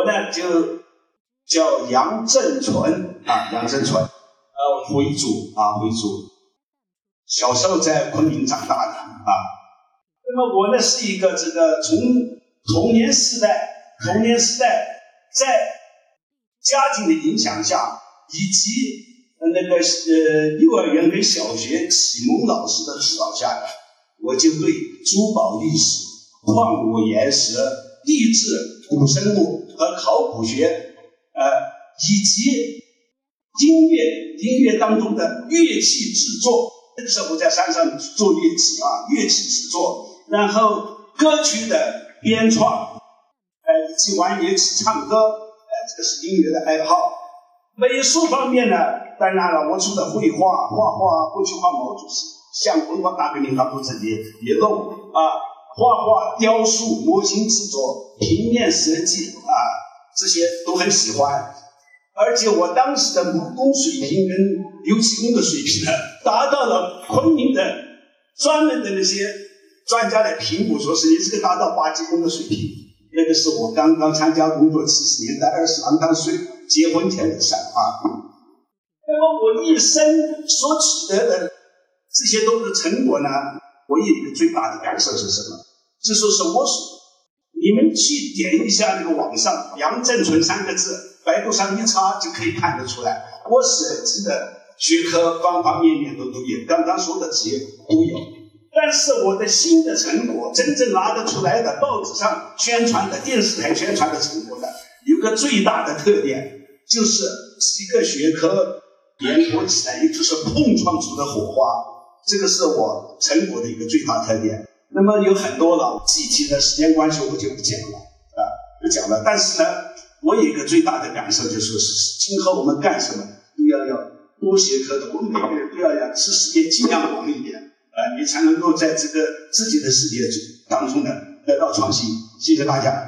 我呢就叫杨正存啊，杨正存，呃，回族啊，回族，小时候在昆明长大的啊。那么我呢是一个这个从童年时代，童年时代在家庭的影响下，以及那个呃幼儿园跟小学启蒙老师的指导下，我就对珠宝历史、矿物岩石、地质、古生物和考古学，呃，以及音乐音乐当中的乐器制作，那个时候我在山上做乐器啊，乐器制作。然后歌曲的编创，呃，以及玩乐器唱歌，呃，这个是音乐的爱好。美术方面呢，当然了，我除了绘画、画画、过去画毛主席像文化大革命当中这些也弄啊，画画、雕塑、模型制作、平面设计啊，这些都很喜欢。而且我当时的木工水平跟油漆工的水平呢，达到了昆明的专门的那些。专家来评估，说是你这个达到八级工的水平。那个是我刚刚参加工作七十年代，二十刚刚岁结婚前的事啊。那么我一生所取得的这些都是成果呢，我有一个最大的感受是什么？就说是我所，你们去点一下那个网上“杨振存”三个字，百度上一查就可以看得出来，我设计的学科方方面面都都有，刚刚说的这些都有。但是我的新的成果，真正拿得出来的，报纸上宣传的，电视台宣传的成果呢，有个最大的特点，就是几个学科联合起来，也就是碰撞出的火花。这个是我成果的一个最大特点。那么有很多了，具体的时间关系我就不讲了啊，不讲了。但是呢，我有一个最大的感受，就说是今后我们干什么都要要多学科的，我们每个人都要让知识面尽量广一点啊。你才能够在这个自己的世界当中呢得到创新。谢谢大家。